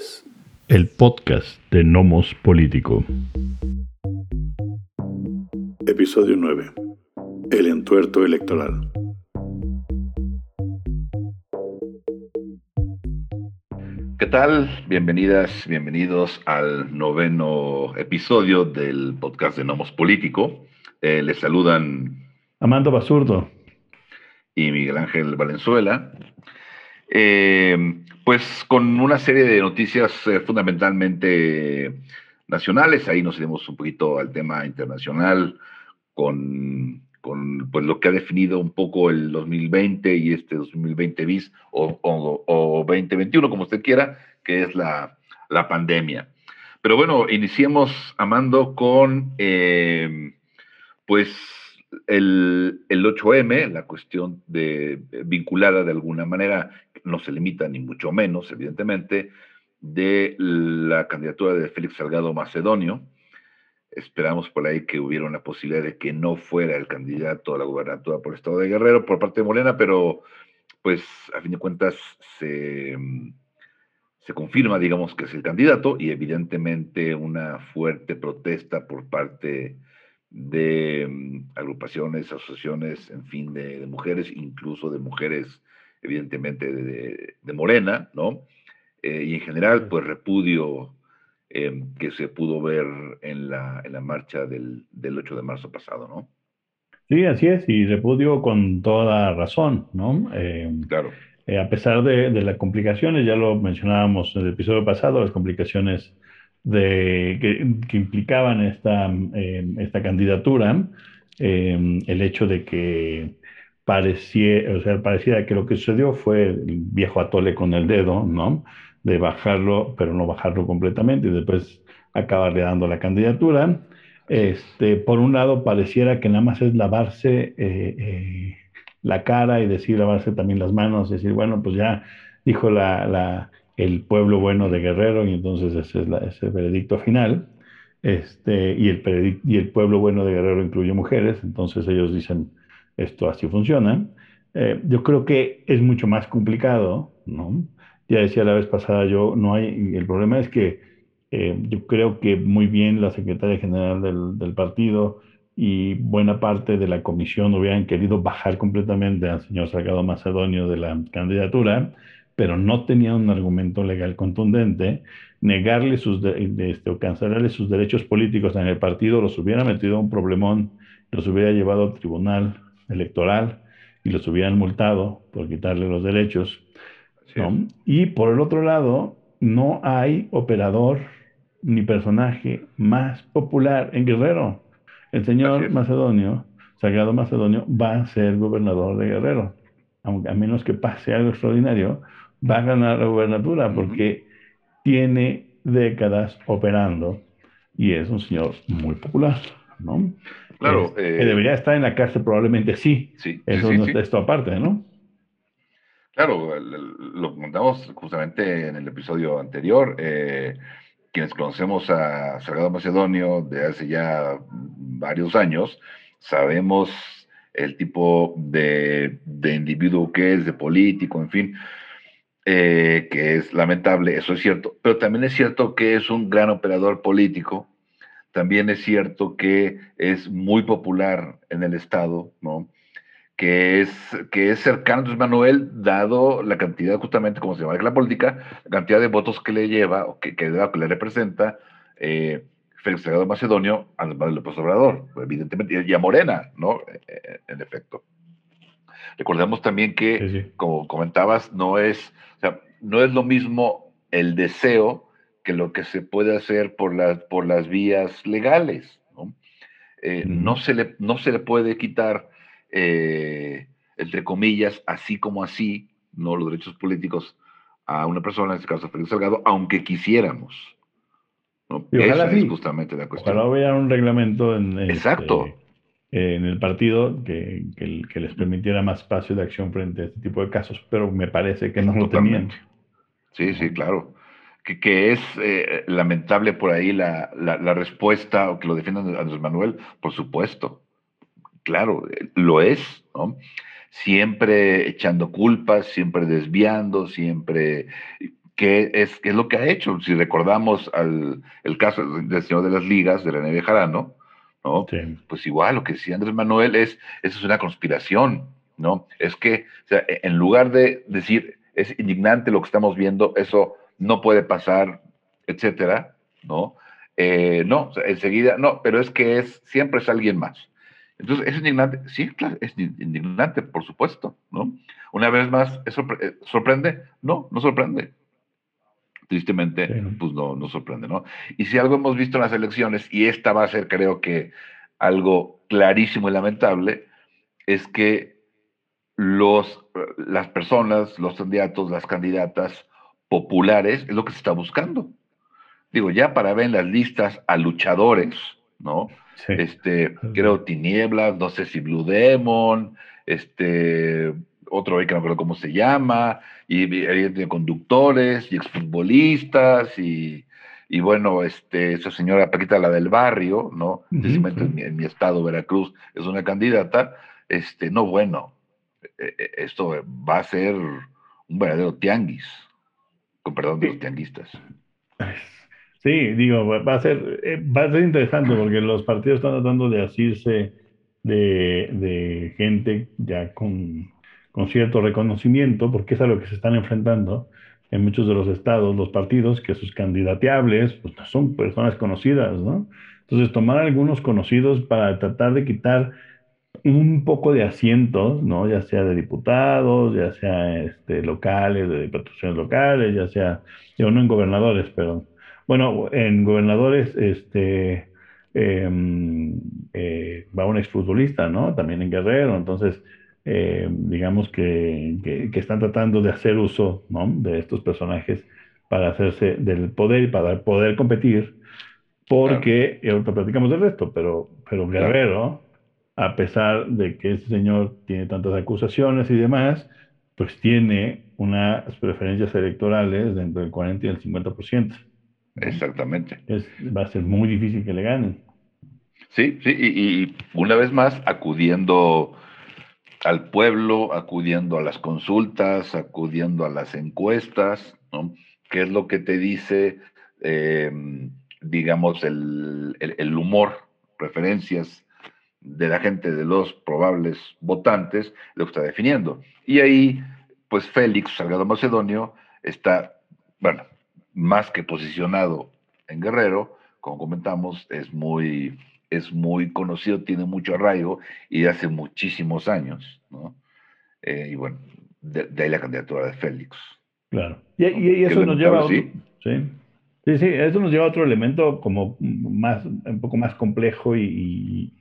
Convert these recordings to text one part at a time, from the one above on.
es el podcast de Nomos Político. Episodio 9. El entuerto electoral. ¿Qué tal? Bienvenidas, bienvenidos al noveno episodio del podcast de Nomos Político. Eh, les saludan Amando Basurdo y Miguel Ángel Valenzuela. Eh, pues con una serie de noticias eh, fundamentalmente nacionales, ahí nos iremos un poquito al tema internacional con, con pues, lo que ha definido un poco el 2020 y este 2020 bis o, o, 2021, como usted quiera, que es la, la pandemia. Pero bueno, iniciemos, Amando, con eh, pues el, el, 8M, la cuestión de, vinculada de alguna manera, no se limita ni mucho menos, evidentemente, de la candidatura de Félix Salgado Macedonio. Esperamos por ahí que hubiera una posibilidad de que no fuera el candidato a la gubernatura por Estado de Guerrero por parte de Morena, pero pues a fin de cuentas se, se confirma, digamos, que es el candidato y evidentemente una fuerte protesta por parte de mm, agrupaciones, asociaciones, en fin, de, mujeres, incluso de mujeres, evidentemente, de, Morena, ¿no? Eh, y en general, pues repudio em, que se pudo ver en la, en la marcha del, del, 8 de marzo pasado, ¿no? Sí, así es, y repudio con toda razón, ¿no? Em, claro. Eh, a pesar de, de, las complicaciones, ya lo mencionábamos en el episodio pasado, las complicaciones de, que, implicaban esta, em, esta candidatura, em, el hecho de que parecía, o sea, pareciera que lo que sucedió fue el viejo atole con el dedo, ¿no? De bajarlo, pero no bajarlo completamente y después acabarle dando la candidatura. Este, por un lado, pareciera que nada más es lavarse eh, eh, la cara y decir, lavarse también las manos, decir, bueno, pues ya dijo la, la el pueblo bueno de Guerrero, y entonces ese es, el veredicto final. Este, y, el y el pueblo bueno de Guerrero incluye mujeres, entonces ellos dicen, esto así funciona. Eh, yo creo que es mucho más complicado, ¿no? Ya decía la vez pasada, yo no hay, el problema es que eh, yo creo que muy bien la secretaria general del, del, partido y buena parte de la comisión hubieran querido bajar completamente al señor Salgado Macedonio de la candidatura, pero no tenía un argumento legal contundente, negarle sus este, o cancelarle sus derechos políticos en el partido los hubiera metido a un problemón, los hubiera llevado al tribunal electoral y los hubieran multado por quitarle los derechos. Y por el otro lado, no hay operador ni personaje más popular en Guerrero. El señor Macedonio, Sagrado Macedonio, va a ser gobernador de Guerrero. Aunque, a menos que pase algo extraordinario, va a ganar la gubernatura porque tiene décadas operando y es un señor muy popular, ¿no? Claro. que eh, debería estar en la cárcel probablemente sí. Sí. Eso no está esto aparte, ¿no? Claro, lo comentamos justamente en el episodio anterior. Eh, quienes conocemos a Salgado Macedonio de hace ya varios años, sabemos el tipo de, de individuo que es, de político, en fin. Eh, que es lamentable, eso es cierto, pero también es cierto que es un gran operador político, también es cierto que es muy popular en el Estado, ¿no? Que es, que es cercano a Manuel, dado la cantidad, justamente como se llama la política, la cantidad de votos que le lleva o que, que, le representa eh, Félix Salgado Macedonio al López Obrador, evidentemente, y a Morena, ¿no? Eh, en efecto. Recordemos también que, como comentabas, no es, o sea, no es lo mismo el deseo que lo que se puede hacer por, las por las vías legales. ¿no? Eh, no, se le, no se le puede quitar, eh, entre comillas, así como así, no los derechos políticos a una persona, en este caso Félix Salgado, aunque quisiéramos. ¿no? Esa es justamente la cuestión. Ojalá hubiera un reglamento en, este, Exacto en el partido que, que, les permitiera más espacio de acción frente a este tipo de casos, pero me parece que no lo tenían. Sí, sí, claro. Que, que es eh, lamentable por ahí la, la, respuesta, o que lo defiendan Andrés Manuel, por supuesto. Claro, lo es, ¿no? Siempre echando culpas, siempre desviando, siempre ¿qué es, qué es lo que ha hecho? Si recordamos al, el caso del señor de las ligas, de René Bejarano, ¿no? Pues igual, lo que decía Andrés Manuel es, eso es una conspiración, ¿no? Es que, o sea, e, en lugar de decir, es indignante lo que estamos viendo, eso no puede pasar, etcétera, ¿no? Eh, no, enseguida, no, pero es que es, siempre es alguien más. Entonces, ¿es indignante? Sí, claro, es indignante, por supuesto, ¿no? Una vez más, ¿eso eh, sorprende? No, no sorprende. Tristemente, pues no, no sorprende, ¿no? Y si algo hemos visto en las elecciones, y esta va a ser, creo que, algo clarísimo y lamentable, es que los, las personas, los candidatos, las candidatas populares, es lo que se está buscando. Digo, ya para ver en las listas a luchadores, ¿no? Este, creo Tinieblas, no sé si Blue Demon, este, otro que no recuerdo cómo se llama, y de conductores y exfutbolistas y, y bueno, este, esa señora Paquita, la del barrio, ¿no? en, mi, estado, Veracruz, es una candidata, este, no, bueno, e, e, esto va a ser un verdadero tianguis, con perdón de los tianguistas. Sí, digo, va a ser, eh, va a ser interesante porque los partidos están tratando de asirse de, gente ya con, cierto reconocimiento, porque es a lo que se están enfrentando en muchos de los estados, los partidos, que sus candidateables pues, son personas conocidas, ¿no? Entonces, tomar algunos conocidos para tratar de quitar un poco de asientos, ¿no? Ya sea de diputados, ya sea este, locales, de diputaciones locales, ya sea, yo no en gobernadores, pero bueno, en gobernadores, este, em, eh, va un exfutbolista, ¿no? También en Guerrero, entonces, eh, digamos que, están tratando de hacer uso, ¿no? De estos personajes para hacerse del poder y para poder competir, porque, y ahorita platicamos del resto, pero, pero Guerrero, a pesar de que ese señor tiene tantas acusaciones y demás, pues tiene unas preferencias electorales de entre el 40 y el 50%. Exactamente. va a ser muy difícil que le ganen. Sí, sí, y, una vez más acudiendo al pueblo, acudiendo a las consultas, acudiendo a las encuestas, ¿no? ¿Qué es lo que te dice, em, digamos, el, humor, preferencias de la gente, de los probables votantes, lo que está definiendo? Y ahí, pues Félix Salgado Macedonio está, bueno, más que posicionado en Guerrero, como comentamos, es muy, es muy conocido, tiene mucho arraigo y de hace muchísimos años, ¿no? Eh, y bueno, de, ahí la candidatura de Félix. Claro. Y, eso nos lleva a otro, ¿sí? ¿sí? sí, eso nos lleva a otro elemento como más, un poco más complejo y,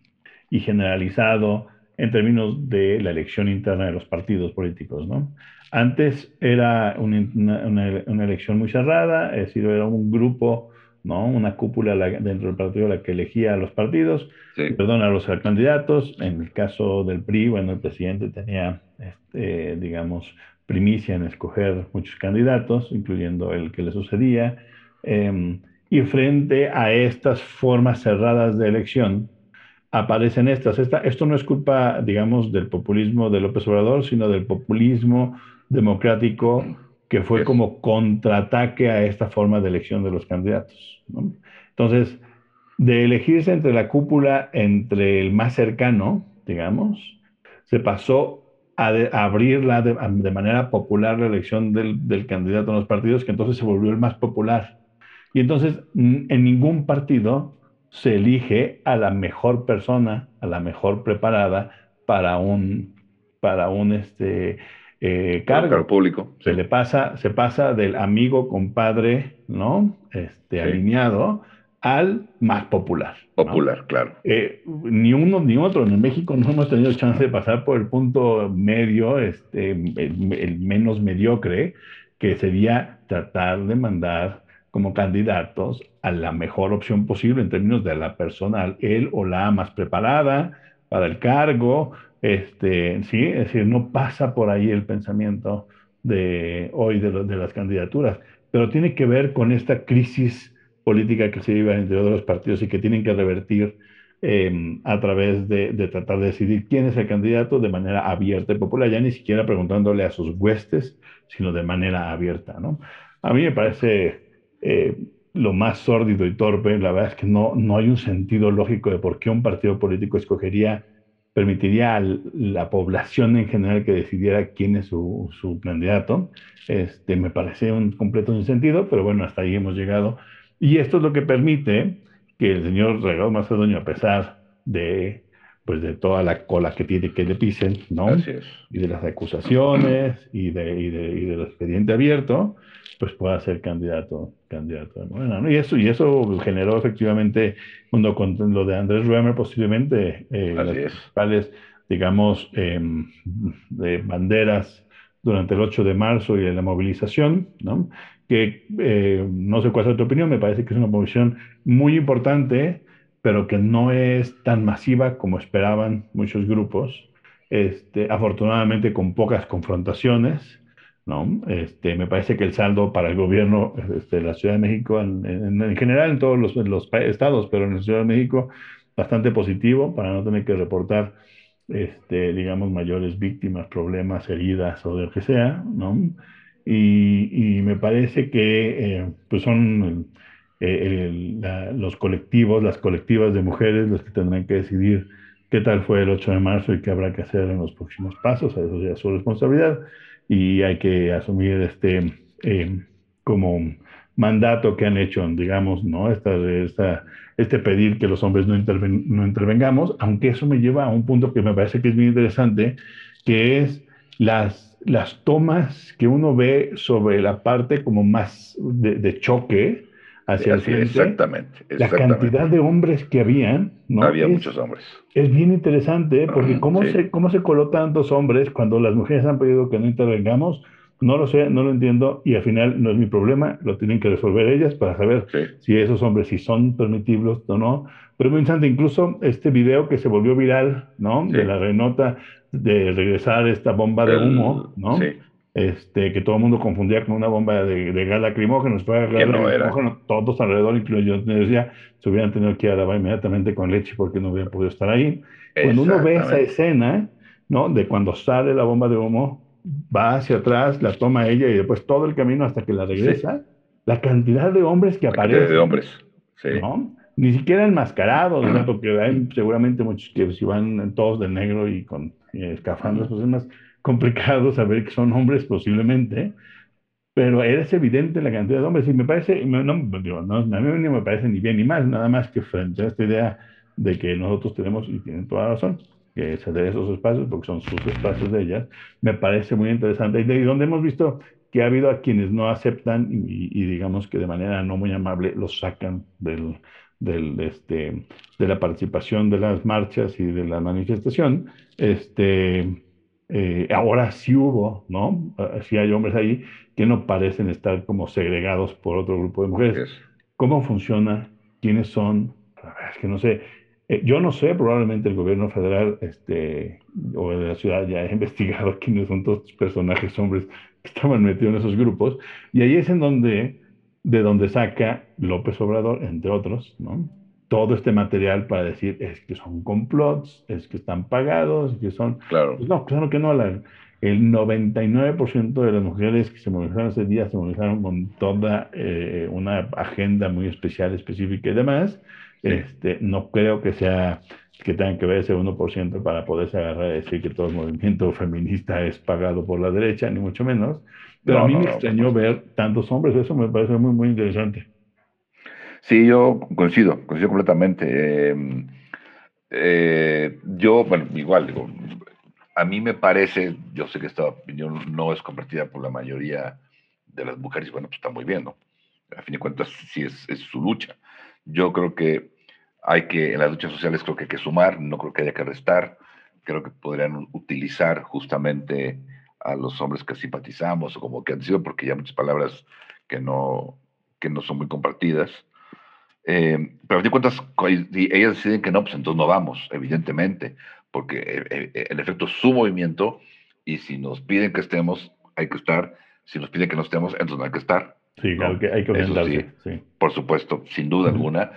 y generalizado en términos de la elección interna de los partidos políticos, ¿no? Antes era una, elección muy cerrada, es decir, era un grupo, ¿no? Una cúpula dentro del partido la que elegía a los partidos, perdón, a los candidatos. En el caso del PRI, bueno, el presidente tenía, este, digamos, primicia en escoger muchos candidatos, incluyendo el que le sucedía. Em, y frente a estas formas cerradas de elección, aparecen estas. esto no es culpa, digamos, del populismo de López Obrador, sino del populismo democrático que fue como contraataque a esta forma de elección de los candidatos. Entonces, de elegirse entre la cúpula, entre el más cercano, digamos, se pasó a, abrirla de, manera popular la elección del, del candidato en los partidos, que entonces se volvió el más popular. Y entonces, en ningún partido se elige a la mejor persona, a la mejor preparada para un, para un este, eh, cargo. público. Se le pasa, se pasa del amigo, compadre, ¿no? Este, alineado al más popular. Popular, claro. Eh, ni uno ni otro. En México no hemos tenido chance de pasar por el punto medio, este, el menos mediocre, que sería tratar de mandar como candidatos a la mejor opción posible en términos de la persona, él o la más preparada para el cargo, este, sí, es decir, no pasa por ahí el pensamiento de hoy de, de las candidaturas, pero tiene que ver con esta crisis política que se vive entre los partidos y que tienen que revertir em, a través de, de, tratar de decidir quién es el candidato de manera abierta y popular, ya ni siquiera preguntándole a sus huestes, sino de manera abierta, ¿no? A mí me parece eh, lo más sórdido y torpe. La verdad es que no, no hay un sentido lógico de por qué un partido político escogería, permitiría a la población en general que decidiera quién es su, su candidato. Este, me parece un completo sentido, pero bueno, hasta ahí hemos llegado. Y esto es lo que permite que el señor Regado Macedonio, a pesar de pues de toda la cola que tiene que le pisen, ¿no? Y de las acusaciones y, de, y, de, y del expediente abierto, pues pueda ser candidato, candidato de Y eso, y eso generó efectivamente, cuando con lo de Andrés Ruemer, posiblemente eh, las principales, digamos, em, de banderas durante el 8 de marzo y de la movilización, ¿no? Que eh, no sé cuál es tu opinión, me parece que es una movilización muy importante pero que no es tan masiva como esperaban muchos grupos, este, afortunadamente con pocas confrontaciones, ¿no? Este, me parece que el saldo para el gobierno este, de la Ciudad de México, en, en, general en todos los, los, estados, pero en la Ciudad de México, bastante positivo para no tener que reportar, este, digamos, mayores víctimas, problemas, heridas o de lo que sea, ¿no? Y, y me parece que eh, pues son eh, los colectivos, las colectivas de mujeres, los que tendrán que decidir qué tal fue el 8 de marzo y qué habrá que hacer en los próximos pasos, eso ya es su responsabilidad y hay que asumir este eh, como mandato que han hecho, digamos, ¿no? Esta, esta, este pedir que los hombres no, no intervengamos, aunque eso me lleva a un punto que me parece que es bien interesante, que es las, las tomas que uno ve sobre la parte como más de, de choque, hacia el frente. Exactamente, La cantidad de hombres que habían, ¿no? Había muchos hombres. Es bien interesante, ¿eh? porque ¿cómo, se, ¿cómo se coló tantos hombres cuando las mujeres han pedido que no intervengamos? No lo sé, no lo entiendo y al final no es mi problema, lo tienen que resolver ellas para saber si esos hombres si son permitibles o no. Pero muy interesante, incluso este video que se volvió viral, ¿no? De la renota de regresar esta bomba de humo, ¿no? Sí este, que todo el mundo confundía con una bomba de, de gas lacrimógeno, no todos alrededor, incluso yo decía, se hubieran tenido que ir a lavar inmediatamente con leche porque no hubieran podido estar ahí. Cuando uno ve esa escena, ¿no? De cuando sale la bomba de humo, va hacia atrás, la toma ella y después todo el camino hasta que la regresa, la cantidad de hombres que aparecen. de hombres, sí. ¿no? Ni siquiera enmascarados, ¿no? porque hay seguramente muchos que si van todos de negro y con escafandros, pues es más complicado saber que son hombres posiblemente, pero es evidente la cantidad de hombres y me parece, no, digo, no, a mí no me parece ni bien ni mal, nada más que frente a esta idea de que nosotros tenemos, y tienen toda la razón, que ceder esos espacios, porque son sus espacios de ellas, me parece muy interesante. Y de donde hemos visto que ha habido a quienes no aceptan y, digamos que de manera no muy amable los sacan del, del, este, de la participación de las marchas y de la manifestación, este, eh, ahora sí hubo, ¿no? Ah, sí hay hombres ahí que no parecen estar como segregados por otro grupo de mujeres. ¿Cómo funciona? ¿Quiénes son? Es que no sé. Eh, yo no sé, probablemente el gobierno federal este, o de la ciudad ya ha investigado quiénes son todos los personajes hombres que estaban metidos en esos grupos. Y ahí es en donde, de donde saca López Obrador, entre otros, ¿no? Todo este material para decir es que son complots, es que están pagados, que son... Claro. Pues no, claro que no. La, el 99% de las mujeres que se movilizaron ese día se movilizaron con toda eh, una agenda muy especial, específica y demás. Este, no creo que sea que tengan que ver ese 1% para poderse agarrar y decir que todo el movimiento feminista es pagado por la derecha, ni mucho menos. Pero a mí me extrañó ver tantos hombres, eso me parece muy, muy interesante. Sí, yo coincido, coincido completamente. Em, eh, yo, bueno, igual, digo, a mí me parece, yo sé que esta opinión no es compartida por la mayoría de las mujeres, bueno, pues está muy bien, ¿no? A fin de cuentas, sí es, es su lucha. Yo creo que hay que, en las luchas sociales creo que hay que sumar, no creo que haya que restar, creo que podrían utilizar justamente a los hombres que simpatizamos o como que han sido, porque ya muchas palabras que no, que no son muy compartidas. Eh, pero a fin de cuentas, si ellas deciden que no, pues entonces no vamos, evidentemente, porque eh, eh, en efecto su movimiento, y si nos piden que estemos, hay que estar, si nos piden que no estemos, entonces no hay que estar. Sí, claro que hay que orientarse. Sí, Por supuesto, sin duda alguna.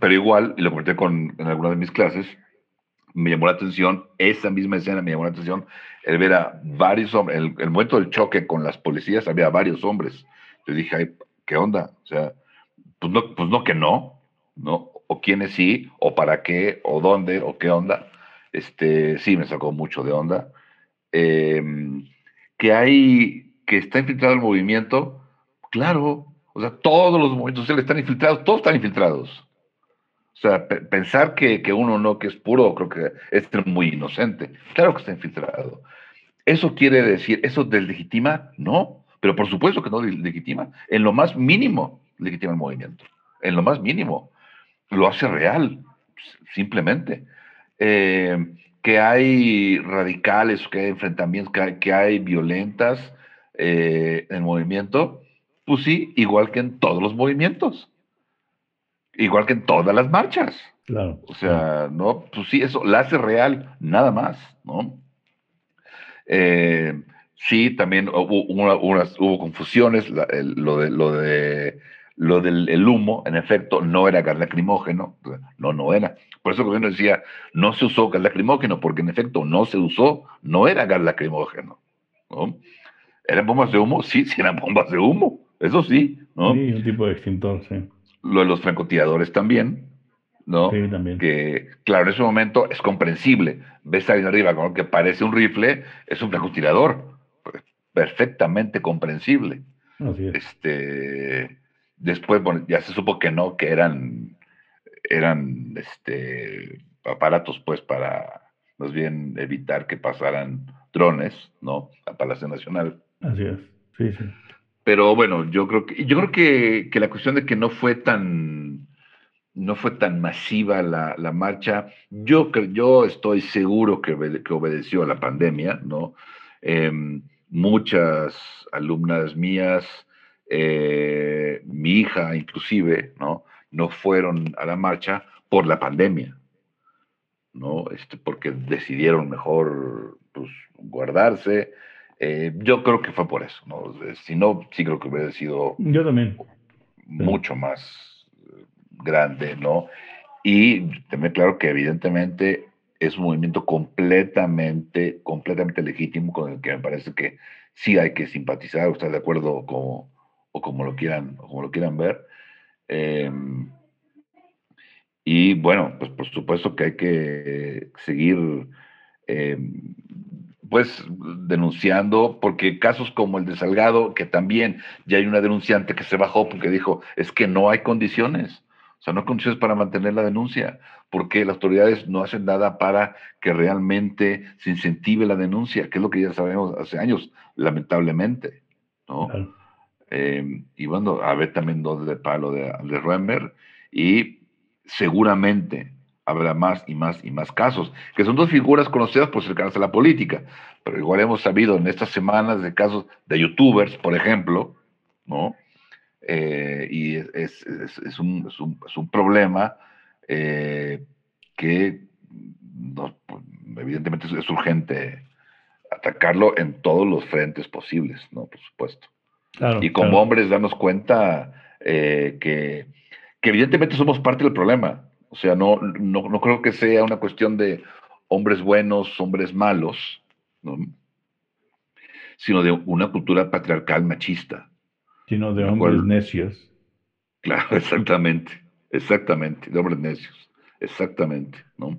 Pero igual, y lo comenté con, en alguna de mis clases, me llamó la atención, esa misma escena me llamó la atención, el ver a varios hombres, el, el momento del choque con las policías, había varios hombres Yo dije, ay, ¿qué onda? O sea, pues no, pues no que no, ¿no? O quiénes sí, o para qué, o dónde, o qué onda. Este, sí, me sacó mucho de onda. Em, que hay, que está infiltrado el movimiento, claro, o sea, todos los movimientos sociales están infiltrados, todos están infiltrados. O sea, pensar que, que, uno no, que es puro, creo que es muy inocente. Claro que está infiltrado. ¿Eso quiere decir, eso deslegitima? No, pero por supuesto que no legitima. En lo más mínimo legitima el movimiento. En lo más mínimo. Lo hace real, simplemente. Eh, que hay radicales, que hay enfrentamientos, que hay, violentas eh, en el movimiento, pues sí, igual que en todos los movimientos. Igual que en todas las marchas. Claro. O sea, no, pues sí, eso la hace real, nada más, ¿no? Eh, sí, también hubo, hubo confusiones, lo, de, lo, de, lo del humo, en efecto, no era gas lacrimógeno, no, no era. Por eso el gobierno decía, no se usó gas lacrimógeno, porque en efecto no se usó, no era gas lacrimógeno, ¿no? ¿Eran bombas de humo? Sí, sí eran bombas de humo, eso sí, ¿no? Sí, un tipo de extintor, sí lo de los francotiradores también, ¿no? Sí, también. Que, claro, en ese momento es comprensible. Ves a alguien arriba con lo que parece un rifle, es un francotirador. Perfectamente comprensible. Así es. Este, después, bueno, ya se supo que no, que eran, eran este, aparatos, pues, para más bien evitar que pasaran drones, ¿no? A Palacio Nacional. Así es, sí, sí. Pero bueno, yo creo que, yo creo que, que la cuestión de que no fue tan, no fue tan masiva la, la marcha, yo, yo estoy seguro que, que obedeció a la pandemia, ¿no? Em, muchas alumnas mías, eh, mi hija inclusive, ¿no? No fueron a la marcha por la pandemia, ¿no? Este, porque decidieron mejor pues, guardarse, eh, yo creo que fue por eso, ¿no? Si no, sí creo que hubiera sido yo también. mucho más eh, grande, ¿no? Y también claro que evidentemente es un movimiento completamente, completamente legítimo con el que me parece que sí hay que simpatizar o estar de acuerdo como, o como lo quieran, o como lo quieran ver. Em, y bueno, pues por supuesto que hay que seguir em, pues denunciando, porque casos como el de Salgado, que también ya hay una denunciante que se bajó porque dijo, es que no hay condiciones, o sea, no hay condiciones para mantener la denuncia, porque las autoridades no hacen nada para que realmente se incentive la denuncia, que es lo que ya sabemos hace años, lamentablemente, ¿no? Eh, y bueno, a ver también dos de palo de, de y seguramente habrá más y más y más casos, que son dos figuras conocidas por cercanas a la política, pero igual hemos sabido en estas semanas de casos de youtubers, por ejemplo, ¿no? Eh, y es, es, un, es, un, problema eh, que pues, evidentemente es, urgente atacarlo en todos los frentes posibles, ¿no? Por supuesto. Y como hombres darnos cuenta eh, que, que evidentemente somos parte del problema, o sea, no, no, creo que sea una cuestión de hombres buenos, hombres malos, sino de una cultura patriarcal machista. Sino de hombres necios. Claro, exactamente, exactamente, de hombres necios, exactamente, ¿no?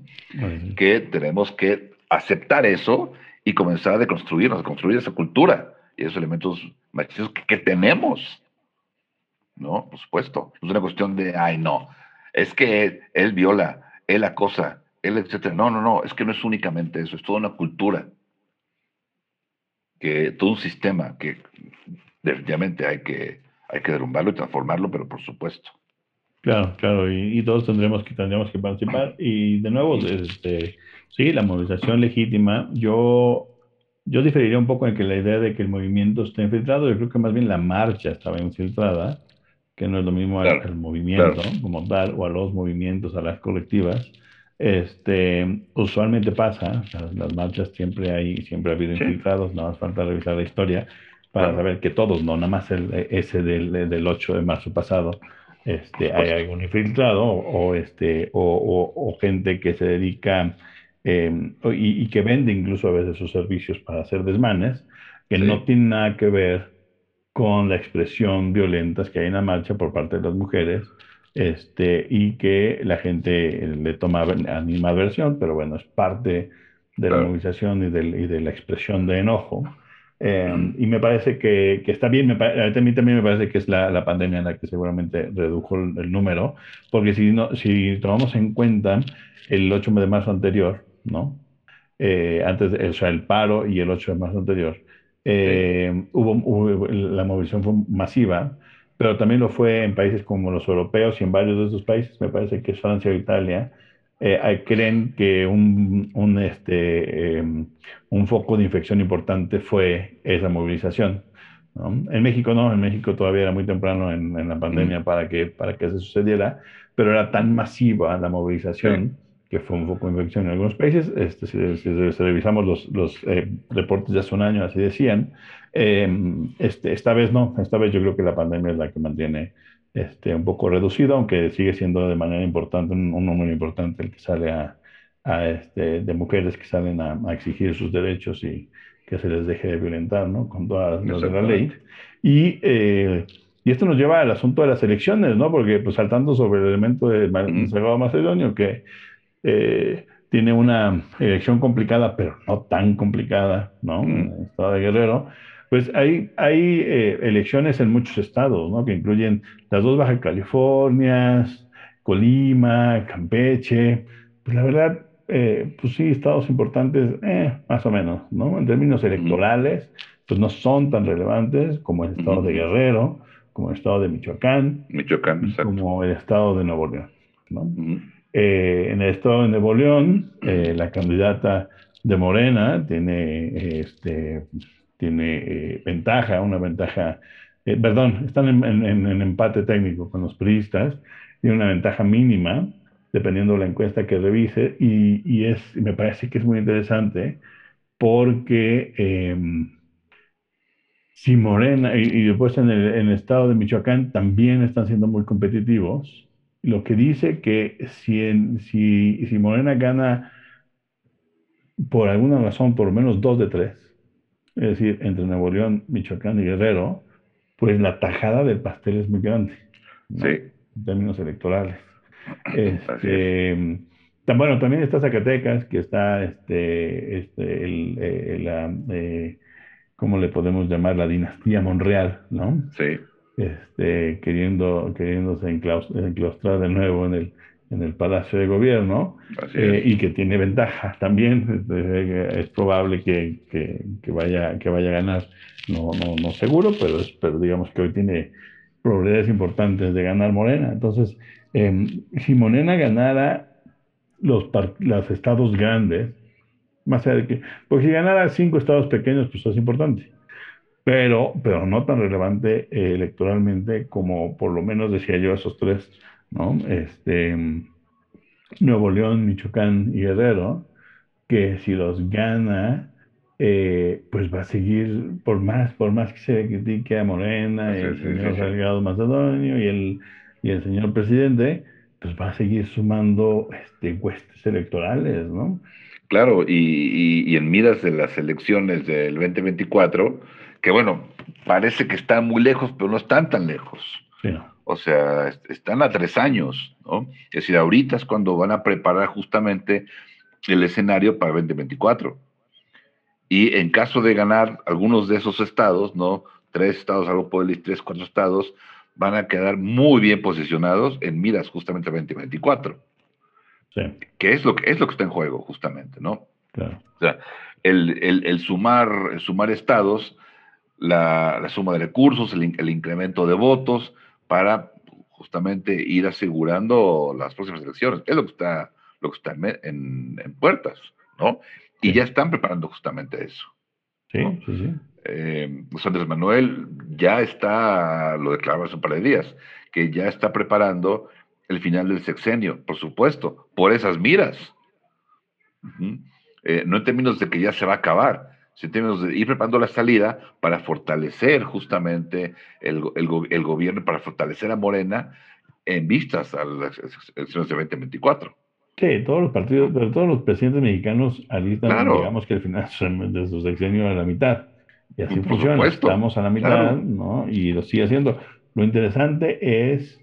Que tenemos que aceptar eso y comenzar a deconstruirnos, a construir esa cultura y esos elementos machistas que, que tenemos, ¿no? Por supuesto. No es una cuestión de, ay, no, es que él, viola, él acosa, él, etcétera. No, no, no, es que no es únicamente eso, es toda una cultura, que todo un sistema que definitivamente hay que, hay que derrumbarlo y transformarlo, pero por supuesto. Claro, claro, y, todos tendremos que, tendremos que participar. Y de nuevo, este, sí, la movilización legítima, yo, yo diferiría un poco en que la idea de que el movimiento esté infiltrado, yo creo que más bien la marcha estaba infiltrada que no es lo mismo al, movimiento como tal, o a los movimientos, a las colectivas. Este, usualmente pasa, las marchas siempre hay, siempre ha habido infiltrados, nada más falta revisar la historia para saber que todos, no nada más el, ese del, del 8 de marzo pasado, este, hay algún infiltrado o, este, o, o, gente que se dedica em, y, y, que vende incluso a veces sus servicios para hacer desmanes, que no tiene nada que ver con la expresión violentas que hay en la marcha por parte de las mujeres este, y que la gente le toma animadversión, pero bueno, es parte de la movilización y de, y de, la expresión de enojo. Em, y me parece que, que está bien, me, a mí también me parece que es la, la pandemia la que seguramente redujo el, número, porque si, no, si tomamos en cuenta el 8 de marzo anterior, ¿no? Eh, antes, o sea, el paro y el 8 de marzo anterior, eh, hubo, la movilización fue masiva, pero también lo fue en países como los europeos y en varios de esos países, me parece que es Francia o Italia, eh, creen que un, un, este, em, un foco de infección importante fue esa movilización. En México no, en México todavía era muy temprano en, en la pandemia para, que, para que eso sucediera, pero era tan masiva la movilización que fue un foco de infección en algunos países. Este, si, revisamos los, los eh, reportes de hace un año, así decían. Em, este, esta vez no, esta vez yo creo que la pandemia es la que mantiene este, un poco reducido, aunque sigue siendo de manera importante, un, número importante el que sale a, a este, de mujeres que salen a, exigir sus derechos y que se les deje de violentar, ¿no? Con todas las de la ley. Y, eh, y esto nos lleva al asunto de las elecciones, ¿no? Porque, pues, saltando sobre el elemento de Salvador Macedonio, que eh, tiene una elección complicada, pero no tan complicada, ¿no? En el estado de Guerrero. Pues hay, hay eh, elecciones en muchos estados, ¿no? Que incluyen las dos Baja Californias, Colima, Campeche. Pues la verdad, eh, pues sí, estados importantes, eh, más o menos, ¿no? En términos electorales, pues no son tan relevantes como el estado de Guerrero, como el estado de Michoacán, Michoacán como el estado de Nuevo León, ¿no? En el estado de Nuevo León, la candidata de Morena tiene este, tiene eh, ventaja, una ventaja, eh, perdón, están en, empate técnico con los priistas, tiene una ventaja mínima, dependiendo de la encuesta que revise, y, es, me parece que es muy interesante porque em, si Morena, y, después en el, estado de Michoacán también están siendo muy competitivos, lo que dice que si, si, si Morena gana por alguna razón por lo menos dos de tres, es decir, entre Nuevo León, Michoacán y Guerrero, pues la tajada del pastel es muy grande. Sí. En términos electorales. Este, bueno, también está Zacatecas, que está este, este, el, eh, la, eh, ¿cómo le podemos llamar? La dinastía Monreal, ¿no? Sí. Este, queriendo, queriéndose enclaustrar de nuevo en el, en el Palacio de Gobierno eh, y que tiene ventaja también. Eh, es probable que, que, vaya, que vaya a ganar, no, no, no seguro, pero, es, pero digamos que hoy tiene probabilidades importantes de ganar Morena. Entonces, em, si Morena ganara los, los estados grandes, más allá de que, porque si ganara cinco estados pequeños, pues es importante. Pero, pero no tan relevante eh, electoralmente como por lo menos decía yo esos tres ¿no? Este, Nuevo León, Michoacán y Guerrero, que si los gana, eh, pues va a seguir, por más, por más que se critique a Morena, y el señor Salgado Macedonio y el, y el señor presidente, pues va a seguir sumando este, huestes electorales, ¿no? Claro, y, y, en miras de las elecciones del 2024, que bueno, parece que están muy lejos, pero no están tan lejos. Sí, o sea, están a tres años, ¿no? Es decir, ahorita es cuando van a preparar justamente el escenario para 2024. Y en caso de ganar algunos de esos estados, ¿no? Tres estados, algo por el tres, cuatro estados, van a quedar muy bien posicionados en miras justamente a 2024. Sí. Que es lo que es lo que está en juego, justamente, ¿no? Claro. O sea, el, sumar, sumar estados, la, suma de recursos, el, el incremento de votos, para justamente ir asegurando las próximas elecciones. Es lo que está, lo que está en, puertas, ¿no? Y ya están preparando justamente eso. Sí, sí, sí. Eh, Andrés Manuel ya está, lo declaraba hace un par de días, que ya está preparando el final del sexenio, por supuesto, por esas miras. Eh, no en términos de que ya se va a acabar, términos de ir preparando la salida para fortalecer justamente el, el, gobierno, para fortalecer a Morena en vistas a las elecciones de 2024. Sí, todos los partidos, pero todos los presidentes mexicanos alistan, digamos que el final de su sexenio a la mitad. Y así funciona. Estamos a la mitad, ¿no? Y lo sigue haciendo. Lo interesante es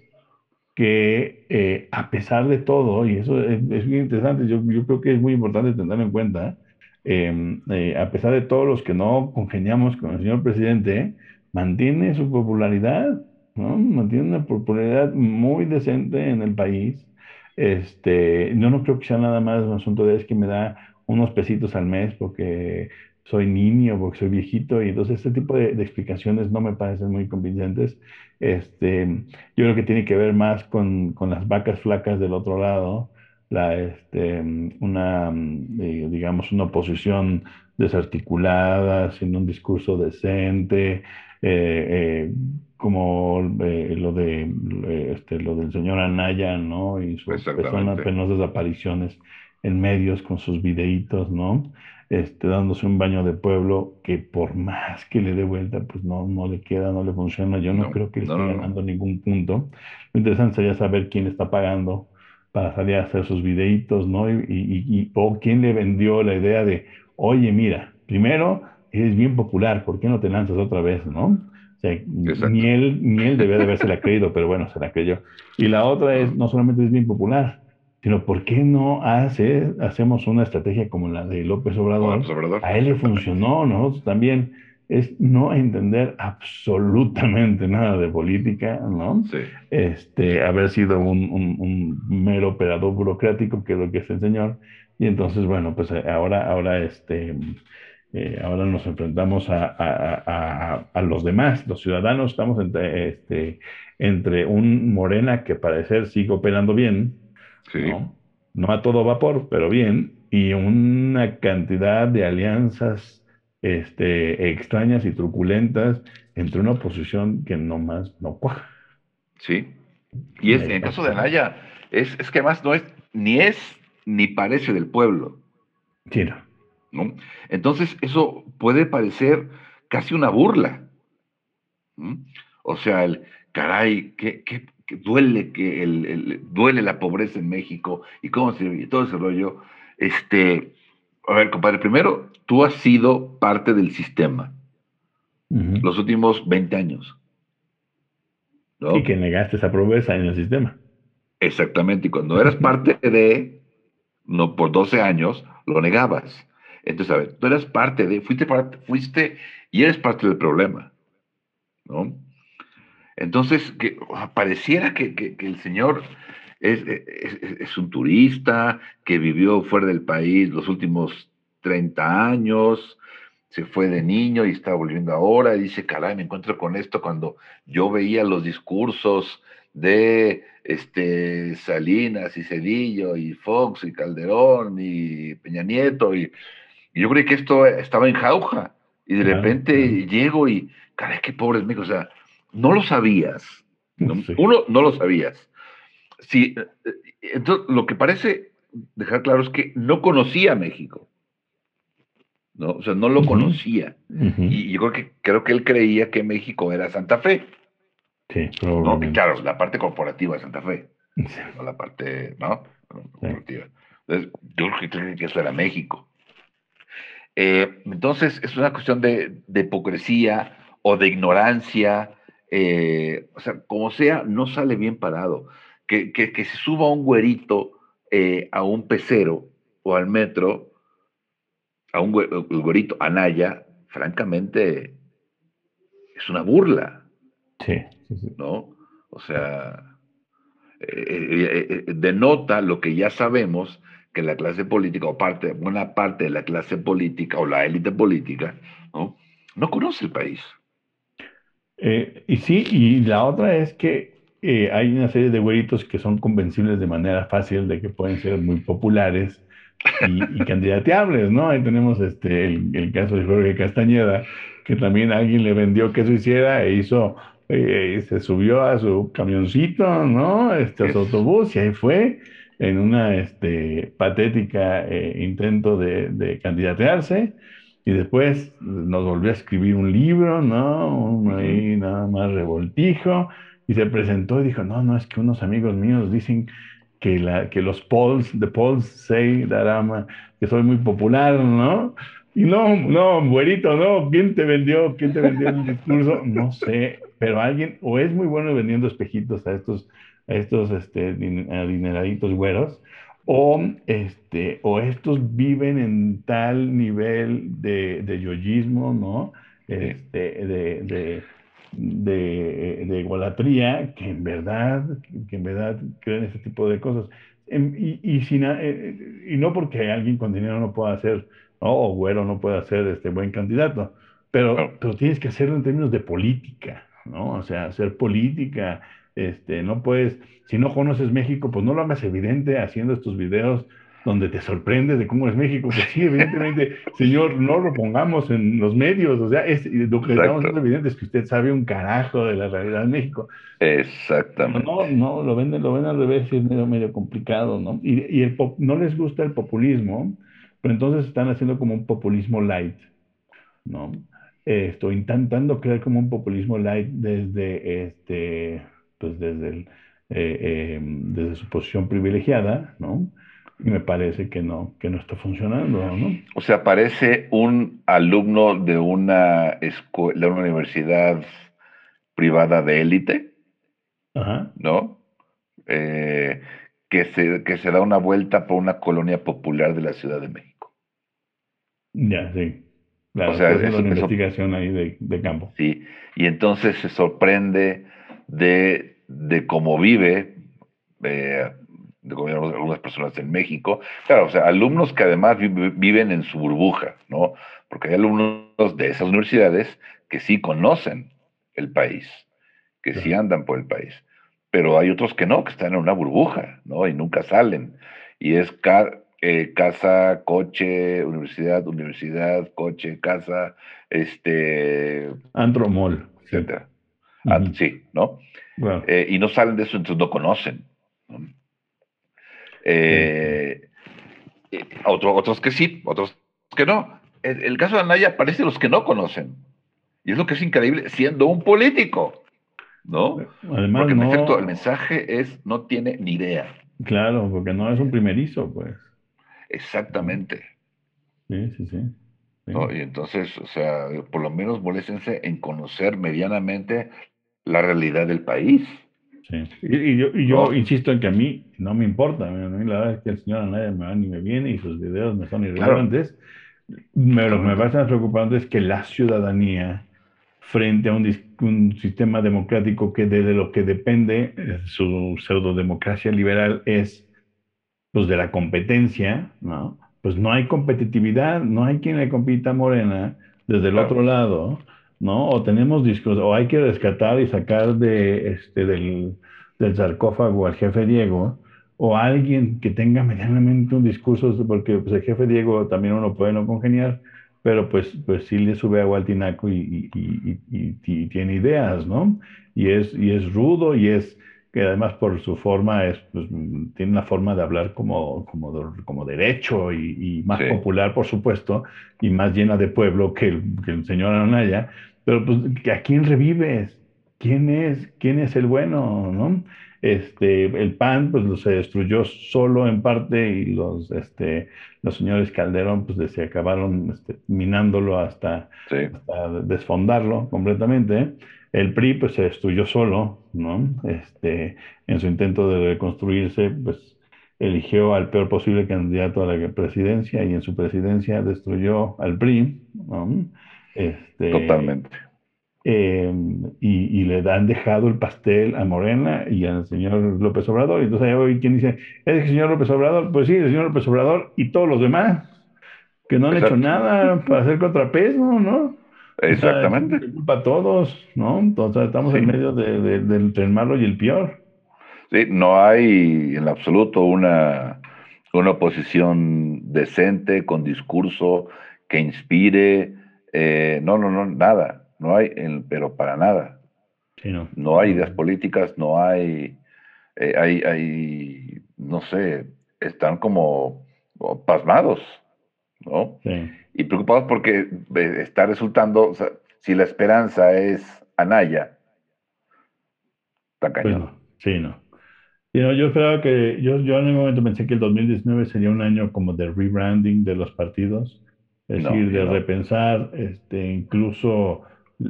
que eh, a pesar de todo, y eso es, muy interesante, yo, yo, creo que es muy importante tenerlo en cuenta, em, eh, a pesar de todos los que no congeniamos con el señor presidente, mantiene su popularidad, ¿no? Mantiene una popularidad muy decente en el país. Este, yo no creo que sea nada más un asunto de es que me da unos pesitos al mes porque soy niño, porque soy viejito, y entonces este tipo de, explicaciones no me parecen muy convincentes. Este, yo creo que tiene que ver más con, con las vacas flacas del otro lado, la, este, una, eh, digamos, una oposición desarticulada, sin un discurso decente, eh, eh, como lo de este, lo del señor Anaya, ¿no? Y sus personas, penosas apariciones en medios con sus videitos, ¿no? Este, dándose un baño de pueblo que por más que le dé vuelta, pues no, no le queda, no le funciona. Yo no, creo que esté ganando ningún punto. Lo interesante sería saber quién está pagando para salir a hacer sus videitos, ¿no? Y, y, o quién le vendió la idea de, oye, mira, primero eres bien popular, ¿por qué no te lanzas otra vez, no? O sea, ni él, ni él debe de haberse la creído, pero bueno, se la creyó. Y la otra es, no solamente es bien popular, sino ¿por qué no hace, hacemos una estrategia como la de López Obrador? A él le funcionó, nosotros también es no entender absolutamente nada de política, ¿no? Sí. Este, haber sido un, mero operador burocrático, que es lo que es el señor, y entonces, bueno, pues eh, ahora, ahora, este, eh, ahora nos enfrentamos a, a, los demás, los ciudadanos, estamos entre, este, entre un Morena que parecer sigue operando bien, ¿no? a todo vapor, pero bien, y una cantidad de alianzas este, extrañas y truculentas entre una oposición que nomás no cuaja. Sí. Y es, en el caso de Anaya, es, es, que además no es, ni es, ni parece del pueblo. Sí, no. Entonces, eso puede parecer casi una burla. O sea, el caray, qué, qué, duele que el, duele la pobreza en México y cómo se y todo ese rollo. Este, a ver, compadre, primero, tú has sido parte del sistema los últimos 20 años. Y que negaste esa pobreza en el sistema. Exactamente, y cuando eras parte de, no por 12 años, lo negabas. Entonces, a ver, tú eras parte de, fuiste parte, fuiste y eres parte del problema, ¿no? Entonces, que, pareciera que, el señor es, un turista que vivió fuera del país los últimos 30 años, se fue de niño y está volviendo ahora y dice, caray, me encuentro con esto cuando yo veía los discursos de este, Salinas y Cedillo y Fox y Calderón y Peña Nieto y, yo creí que esto estaba en jauja y de repente llego y, caray, qué pobre es México, o sea, no lo sabías. Uno, no lo sabías. Sí, eh, entonces, lo que parece dejar claro es que no conocía México. ¿no? O sea, no lo conocía. Y yo creo que, creo que él creía que México era Santa Fe. Sí, claro, la parte corporativa de Santa Fe. No la parte, ¿no? Corporativa. Entonces, yo creo que eso era México. Eh, entonces, es una cuestión de, de hipocresía o de ignorancia eh, o sea, como sea, no sale bien parado. Que, que, se suba un güerito eh, a un pecero o al metro, a un güerito, a Naya, francamente, es una burla. Sí, ¿No? O sea, eh, denota lo que ya sabemos, que la clase política, o parte, buena parte de la clase política, o la élite política, ¿no? No conoce el país. Eh, y sí, y la otra es que eh, hay una serie de güeritos que son convencibles de manera fácil de que pueden ser muy populares y, y candidateables, ¿no? Ahí tenemos este, el, caso de Jorge Castañeda, que también alguien le vendió que eso hiciera e hizo, eh, se subió a su camioncito, ¿no? Este, a su autobús y ahí fue en una este, patética intento de, de candidatearse y después nos volvió a escribir un libro, ¿no? ahí nada más revoltijo. Y se presentó y dijo, no, no, es que unos amigos míos dicen que, la, que los polls, the polls say that I'm, que soy muy popular, ¿no? Y no, no, güerito, no, ¿quién te vendió? ¿Quién te vendió el discurso? No sé, pero alguien, o es muy bueno vendiendo espejitos a estos, a estos este, adineraditos güeros, o, este, o estos viven en tal nivel de, de yoyismo, ¿no? Este, de, de, de, de igualatría que en verdad, que en verdad creen ese tipo de cosas. Em, y, y, sin, eh, y no porque alguien con dinero no pueda hacer, o güero no pueda ser este buen candidato, pero, pero tienes que hacerlo en términos de política, ¿no? O sea, hacer política, este, no puedes, si no conoces México, pues no lo hagas evidente haciendo estos videos donde te sorprendes de cómo es México, sí, evidentemente, señor, no lo pongamos en los medios, o sea, es, lo que estamos haciendo evidente es que usted sabe un carajo de la realidad de México. Exactamente. No, no, lo venden, lo ven al revés y es medio, medio complicado, ¿no? Y, y el no les gusta el populismo, pero entonces están haciendo como un populismo light, ¿no? Estoy intentando crear como un populismo light desde, este, pues desde, el, eh, eh, desde su posición privilegiada, ¿no? Y me parece que no, que no está funcionando, ¿no? O sea, parece un alumno de una escuela, de una universidad privada de élite, ¿no? Eh, que, se, que se da una vuelta por una colonia popular de la Ciudad de México. Ya, sí. o sea, es una investigación ahí de, de, campo. Sí, y entonces se sorprende de, de cómo vive, eh, de algunas personas en México. Claro, o sea, alumnos que además viven en su burbuja, ¿no? Porque hay alumnos de esas universidades que sí conocen el país, que sí andan por el país. Pero hay otros que no, que están en una burbuja, ¿no? Y nunca salen. Y es eh, casa, coche, universidad, universidad, coche, casa, este... Andromol. Etcétera. sí, ¿no? Eh, y no salen de eso, entonces no conocen. ¿no? Eh, eh, otros que sí, otros que no. El, caso de Anaya parece los que no conocen. Y es lo que es increíble siendo un político. ¿No? Además, porque en efecto el mensaje es no tiene ni idea. Claro, porque no es un primerizo, pues. Exactamente. Sí, sí, sí. Y entonces, o sea, por lo menos moléstense en conocer medianamente la realidad del país. Sí. Y, yo, y yo insisto en que a mí no me importa. A mí la verdad es que el señor Anaya me va ni me viene y sus videos me son irrelevantes. Pero lo que me parece más preocupante es que la ciudadanía, frente a un, un, sistema democrático que de lo que depende eh, su pseudodemocracia liberal es pues de la competencia, ¿no? Pues no hay competitividad, no hay quien le compita a Morena desde el otro lado ¿no? O tenemos discos, o hay que rescatar y sacar de, este, del, del sarcófago al jefe Diego, o alguien que tenga medianamente un discurso, porque pues, el jefe Diego también uno puede no congeniar, pero pues, pues sí le sube agua al tinaco y, y, y, tiene ideas, ¿no? Y es, y es rudo y es que además por su forma es, pues, tiene una forma de hablar como, como, como derecho y, más popular, por supuesto, y más llena de pueblo que el, que el señor Anaya, pero pues, ¿a quién revives? ¿Quién es, quién es el bueno? ¿no? Este, el PAN pues se destruyó solo en parte y los, este, los señores Calderón pues se acabaron este, minándolo hasta, hasta desfondarlo completamente. El PRI pues se destruyó solo, ¿no? Este, en su intento de reconstruirse, pues eligió al peor posible candidato a la presidencia y en su presidencia destruyó al PRI, ¿no? Este, Totalmente. Eh, y, le han dejado el pastel a Morena y al señor López Obrador. Y entonces hay hoy quien dice, ¿es el señor López Obrador? Pues sí, el señor López Obrador y todos los demás que no han hecho nada para hacer contrapeso, ¿no? Exactamente. culpa a todos, ¿no? Entonces estamos en medio de, entre el malo y el peor. Sí, no hay en absoluto una, una oposición decente, con discurso que inspire. Eh, no, no, no, nada. No hay, pero para nada. no. no. hay ideas políticas, no hay, eh, hay, hay, no sé, están como pasmados, ¿no? Sí y preocupados porque está resultando, o sea, si la esperanza es Anaya, está pues cañón. sí, no. yo esperaba que, yo, yo en un momento pensé que el 2019 sería un año como de rebranding de los partidos, Es decir, de repensar este, incluso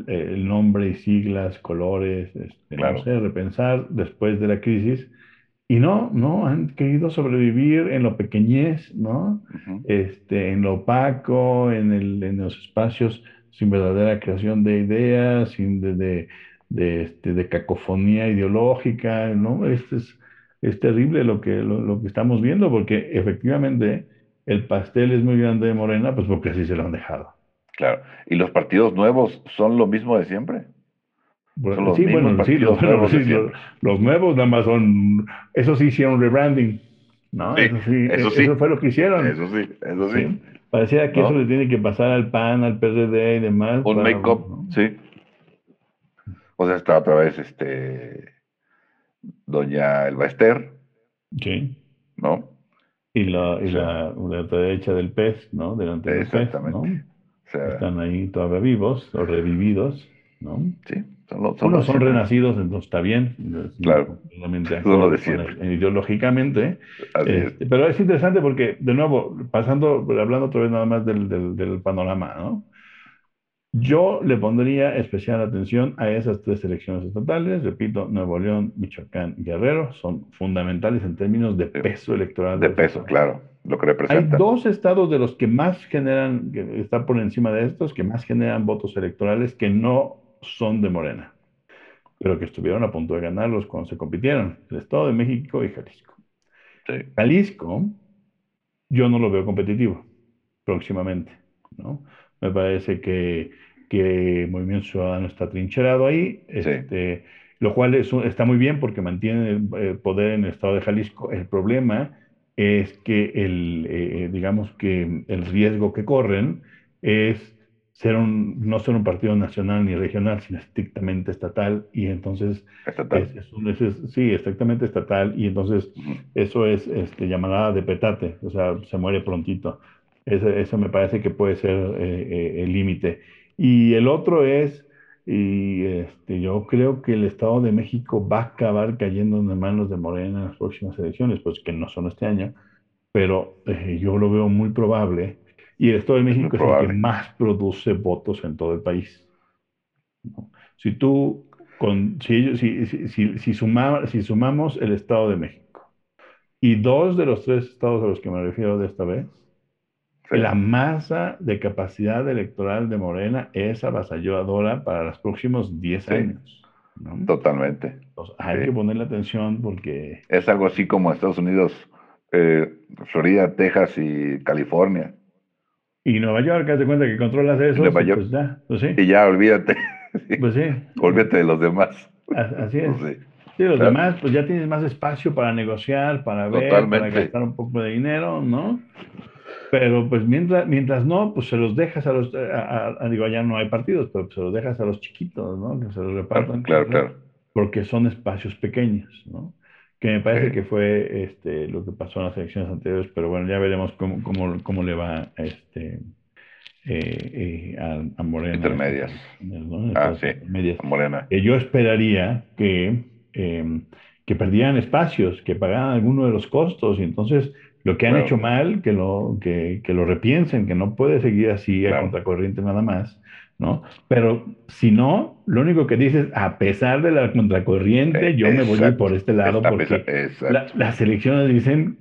eh, el nombre y siglas, colores, este, no sé, repensar después de la crisis. Y no, no, han querido sobrevivir en lo pequeñez, ¿no? este, en lo opaco, en, el, en los espacios sin verdadera creación de ideas, sin de, de, este, de cacofonía ideológica, ¿no? Este es, es terrible lo que, lo, que estamos viendo, porque efectivamente el pastel es muy grande de Morena, pues porque así se lo han dejado. Claro. ¿Y los partidos nuevos son lo mismo de siempre? Bueno, sí, bueno, sí, los, nuevos, los, nuevos nada más son, eso sí hicieron rebranding, ¿no? eso, sí, eso, sí, eso fue lo que hicieron. Eso sí, eso sí. Parecía que eso le tiene que pasar al PAN, al PRD y demás. Un make-up, sí. O sea, está otra vez este doña Elba Ester. Sí. ¿No? Y la, y la, derecha del pez, ¿no? Delante del Exactamente. Están ahí todavía vivos o revividos, ¿no? Sí. Son los, son Unos son renacidos, entonces está bien. Claro. Lo de ideológicamente. Este, pero es interesante porque, de nuevo, pasando, hablando otra vez nada más del, del, del panorama, ¿no? Yo le pondría especial atención a esas tres elecciones estatales, repito, Nuevo León, Michoacán y Guerrero, son fundamentales en términos de peso electoral. De peso, claro, lo que representa. Hay dos estados de los que más generan, que están por encima de estos, que más generan votos electorales que no son de Morena, pero que estuvieron a punto de ganarlos cuando se compitieron, el Estado de México y Jalisco. Jalisco, yo no lo veo competitivo próximamente, ¿no? Me parece que, que Movimiento Ciudadano está trincherado ahí, este, lo cual está muy bien porque mantiene el poder en el estado de Jalisco. El problema es que el, eh, digamos que el riesgo que corren es ser un, no ser un partido nacional ni regional, sino estrictamente estatal, y entonces... Estatal. sí, exactamente estatal, y entonces eso es este, llamada de petate, o sea, se muere prontito. Eso, me parece que puede ser eh, eh, el límite. Y el otro es, y este, yo creo que el Estado de México va a acabar cayendo en manos de Morena en las próximas elecciones, pues que no son este año, pero eh, yo lo veo muy probable. Y el Estado de México es, el que más produce votos en todo el país. Si tú, con, si, si, si, si, sumamos el Estado de México y dos de los tres estados a los que me refiero de esta vez, la masa de capacidad electoral de Morena es avasalladora para los próximos 10 años. Totalmente. hay que ponerle atención porque... Es algo así como Estados Unidos, eh, Florida, Texas y California. Y Nueva York, haz de cuenta que controlas eso. Nueva York. Pues ya, pues sí. Y ya olvídate. Pues sí. Olvídate de los demás. Así es. Pues sí. los demás, pues ya tienes más espacio para negociar, para ver, para gastar un poco de dinero, ¿no? Pero pues mientras, mientras no, pues se los dejas a los, a, digo, allá no hay partidos, pero se los dejas a los chiquitos, ¿no? Que se los repartan. Claro, claro. Porque son espacios pequeños, ¿no? Que me parece que fue este, lo que pasó en las elecciones anteriores, pero bueno, ya veremos cómo, cómo, cómo le va este, eh, eh, a, Morena. Intermedias. Ah, sí. Morena. Eh, yo esperaría que, em, que perdieran espacios, que pagaran alguno de los costos, y entonces lo que han hecho mal, que lo, que, que, lo repiensen, que no puede seguir así a contracorriente nada más, ¿no? Pero si no, lo único que dices, a pesar de la contracorriente, yo me voy por este lado porque las elecciones dicen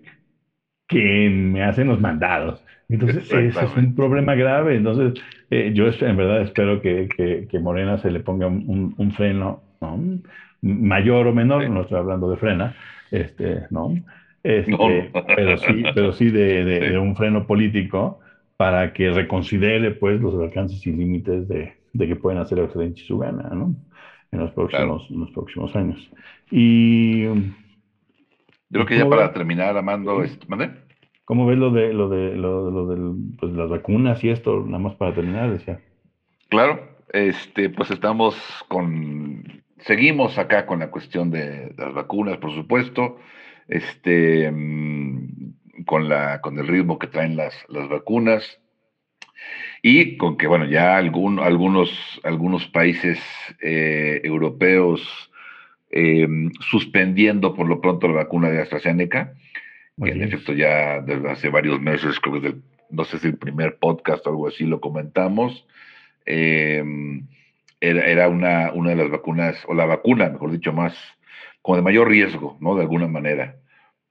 que me hacen los mandados. Entonces, ese es un problema grave. Entonces, eh, yo en verdad espero que, que, Morena se le ponga un, un, freno, ¿no? Mayor o menor, no estoy hablando de frena, este, ¿no? Este, pero sí, pero sí de, un freno político para que reconsidere pues los alcances y límites de, que pueden hacer Occidente y su gana, ¿no? En los próximos, los próximos años. Y creo que ya para terminar, Amando, ¿mande? ¿Cómo ves lo de lo de lo, de pues, las vacunas y esto, nada más para terminar, decía? Claro, este, pues estamos con, seguimos acá con la cuestión de las vacunas, por supuesto este, mm, con, la, con el ritmo que traen las, las vacunas. Y con que, bueno, ya algún, algunos, algunos países eh, europeos em, suspendiendo por lo pronto la vacuna de AstraZeneca, que en efecto ya desde hace varios meses, creo que desde no sé si el primer podcast o algo así lo comentamos, em, era, una, una de las vacunas, o la vacuna, mejor dicho, más, como de mayor riesgo, ¿no? De alguna manera,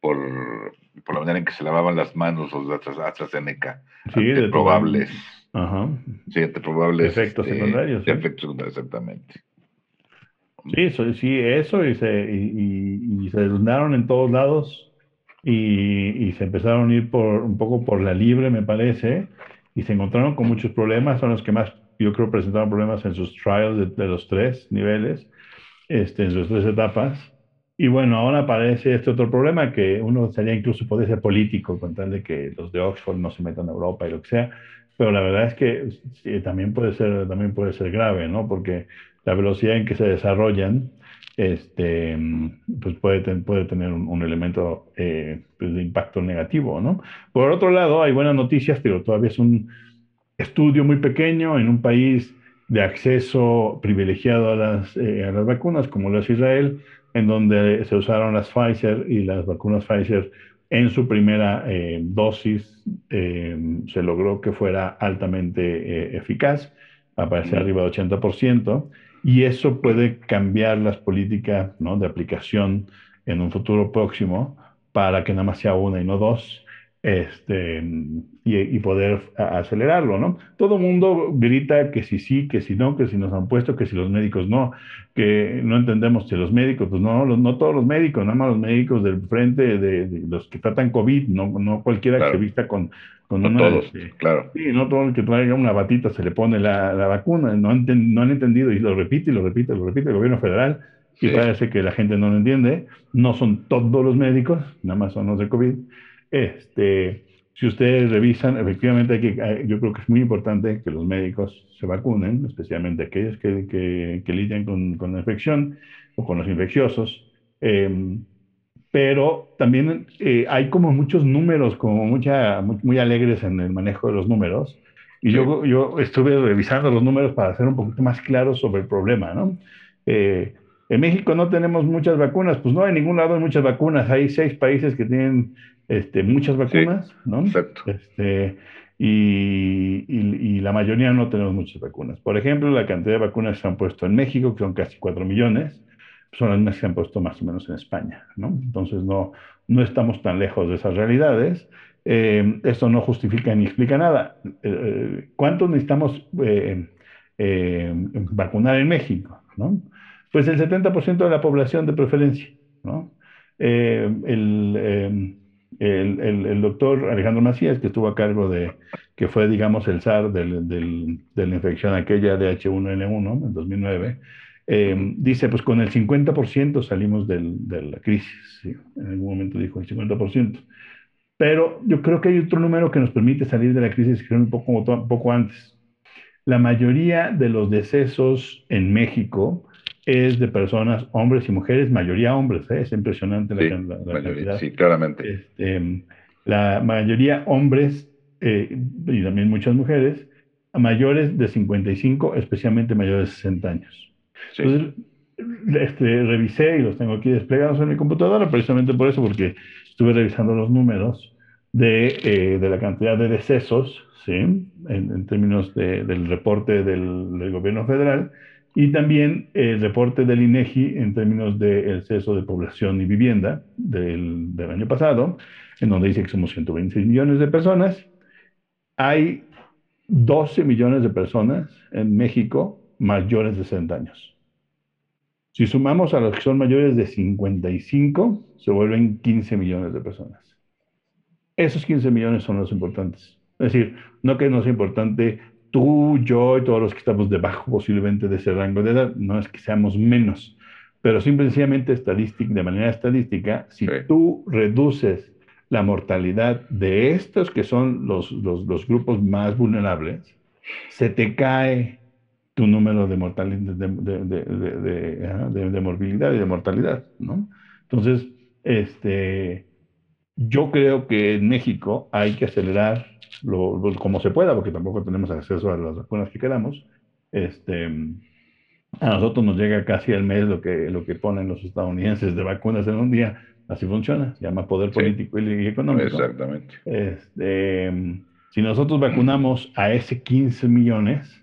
por, por la manera en que se lavaban las manos los de AstraZeneca, sí, de probables. Ajá. Sí, probables efectos este, secundarios. Efectos secundarios, exactamente. Sí, eso, sí, eso, y se, y, se desnudaron en todos lados y, se empezaron a ir por un poco por la libre, me parece, y se encontraron con muchos problemas, son los que más, yo creo, presentaron problemas en sus trials de, los tres niveles, este, en sus tres etapas. Y bueno, ahora aparece este otro problema que uno sería incluso puede ser político, con tal de que los de Oxford no se metan a Europa y lo que sea, pero la verdad es que también puede ser, también puede ser grave, ¿no? Porque la velocidad en que se desarrollan, este, pues puede, puede tener un, elemento eh, pues de impacto negativo, ¿no? Por otro lado, hay buenas noticias, pero todavía es un estudio muy pequeño en un país de acceso privilegiado a las, eh, a las vacunas, como lo es Israel, en donde se usaron las Pfizer y las vacunas Pfizer en su primera eh, dosis se logró que fuera altamente eficaz, aparece arriba de 80%, y eso puede cambiar las políticas ¿no? de aplicación en un futuro próximo para que nada más sea una y no dos, este, y, poder acelerarlo, ¿no? Todo mundo grita que si sí, que si no, que si nos han puesto, que si los médicos no, que no entendemos si los médicos, pues no, no todos los médicos, nada más los médicos del frente, de, los que tratan COVID, no, no cualquiera que se vista con, con no todos, claro. Sí, no todo el que traiga una batita se le pone la, la vacuna. No, no, han entendido y lo repite y lo repite lo repite el gobierno federal. Y parece que la gente no lo entiende. No son todos los médicos, nada más son los de COVID. Este, si ustedes revisan, efectivamente hay que, yo creo que es muy importante que los médicos se vacunen, especialmente aquellos que, que, que lidian con, con, la infección o con los infecciosos. Eh, pero también eh, hay como muchos números, como mucha, muy, alegres en el manejo de los números. Y yo, yo estuve revisando los números para hacer un poquito más claro sobre el problema, ¿no? Eh, en México no tenemos muchas vacunas, pues no, en ningún lado hay muchas vacunas. Hay seis países que tienen este, muchas vacunas, ¿no? Exacto. Este, y, y, la mayoría no tenemos muchas vacunas. Por ejemplo, la cantidad de vacunas que se han puesto en México, que son casi 4 millones, son las mismas que se han puesto más o menos en España, ¿no? Entonces no, no estamos tan lejos de esas realidades. Eh, esto no justifica ni explica nada. Eh, eh, ¿Cuánto necesitamos vacunar en México? ¿no? Pues el 70% de la población de preferencia. ¿no? El, el, el, doctor Alejandro Macías, que estuvo a cargo de, que fue, digamos, el SAR del, de la infección aquella de H1N1 en 2009, eh, dice, pues con el 50% salimos del, de la crisis. En algún momento dijo el 50%. Pero yo creo que hay otro número que nos permite salir de la crisis, que un poco, un poco antes. La mayoría de los decesos en México es de personas, hombres y mujeres, mayoría hombres, ¿eh? es impresionante la, cantidad. Sí, claramente. Este, la mayoría hombres eh, y también muchas mujeres, mayores de 55, especialmente mayores de 60 años. Entonces, este, revisé y los tengo aquí desplegados en mi computadora, precisamente por eso, porque estuve revisando los números de, eh, de la cantidad de decesos, ¿sí? en, términos del reporte del, gobierno federal, y también el reporte del INEGI en términos del censo de población y vivienda del, del año pasado, en donde dice que somos 126 millones de personas. Hay 12 millones de personas en México mayores de 60 años. Si sumamos a los que son mayores de 55, se vuelven 15 millones de personas. Esos 15 millones son los importantes. Es decir, no que no sea importante tú, yo y todos los que estamos debajo posiblemente de ese rango de edad, no es que seamos menos, pero simplemente estadística, de manera estadística, si tú reduces la mortalidad de estos que son los, los, los grupos más vulnerables, se te cae tu número de, mortalidad, de, de, morbilidad y de mortalidad, ¿no? Entonces, este, yo creo que en México hay que acelerar lo, como se pueda, porque tampoco tenemos acceso a las vacunas que queramos. Este, a nosotros nos llega casi al mes lo que, lo que ponen los estadounidenses de vacunas en un día. Así funciona, se llama poder político y económico. Exactamente. Este, Si nosotros vacunamos a ese 15 millones,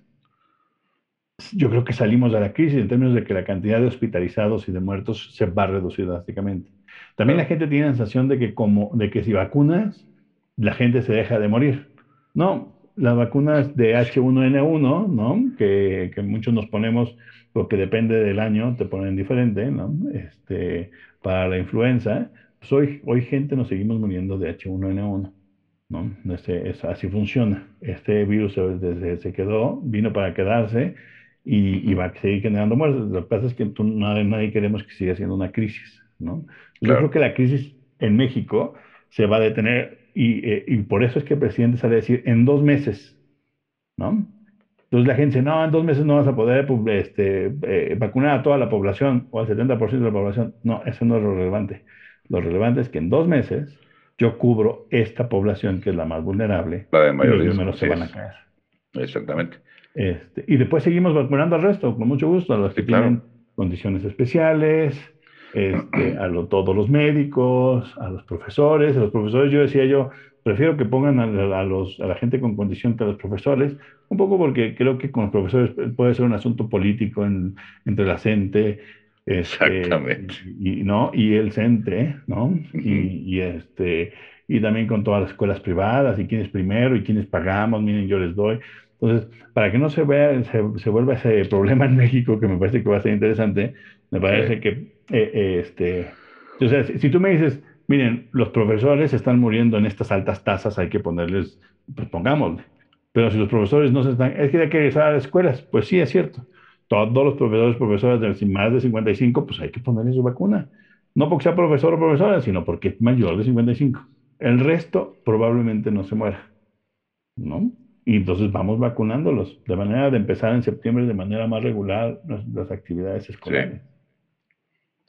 yo creo que salimos de la crisis en términos de que la cantidad de hospitalizados y de muertos se va a reducir drásticamente. También la gente tiene la sensación de que, como, de que si vacunas, la gente se deja de morir. No, las vacunas de H1N1, ¿no? Que, que, muchos nos ponemos, porque depende del año, te ponen diferente, ¿no? Este, para la influenza, pues hoy, hoy gente nos seguimos muriendo de H1N1. ¿no? Este, es, así funciona. Este virus desde se quedó, vino para quedarse y, va a seguir generando muertes. Lo que pasa es que tú, nadie, nadie, queremos que siga siendo una crisis, ¿no? Yo creo que la crisis en México se va a detener y, eh, y, por eso es que el presidente sale a decir en dos meses, ¿no? Entonces la gente dice, no, en dos meses no vas a poder pues, este, eh, vacunar a toda la población o al 70% de la población. No, eso no es lo relevante. Lo relevante es que en dos meses yo cubro esta población que es la más vulnerable la de mayor y los números se van a caer. Exactamente. Este, y después seguimos vacunando al resto, con mucho gusto, a los que tienen condiciones especiales, este, a todos los médicos, a los profesores. A los profesores yo decía yo, prefiero que pongan a, los, a la gente con condición que a los profesores, un poco porque creo que con los profesores puede ser un asunto político entre la gente. Este, Exactamente. Y, ¿no? y el CENTE, ¿no? y, y, este, y también con todas las escuelas privadas, y quién es primero, y quiénes pagamos, miren, yo les doy. Entonces, para que no se vea, se, vuelva ese problema en México, que me parece que va a ser interesante, me parece que, eh, este, o sea, si, tú me dices, miren, los profesores están muriendo en estas altas tasas, hay que ponerles, pues pongámosle. Pero si los profesores no se están, es que hay que regresar a las escuelas, pues sí, es cierto. Todos los profesores, profesoras de más de 55, pues hay que ponerles su vacuna. No porque sea profesor o profesora, sino porque es mayor de 55. El resto probablemente no se muera, ¿no? Y entonces vamos vacunándolos, de manera de empezar en septiembre de manera más regular las, actividades escolares.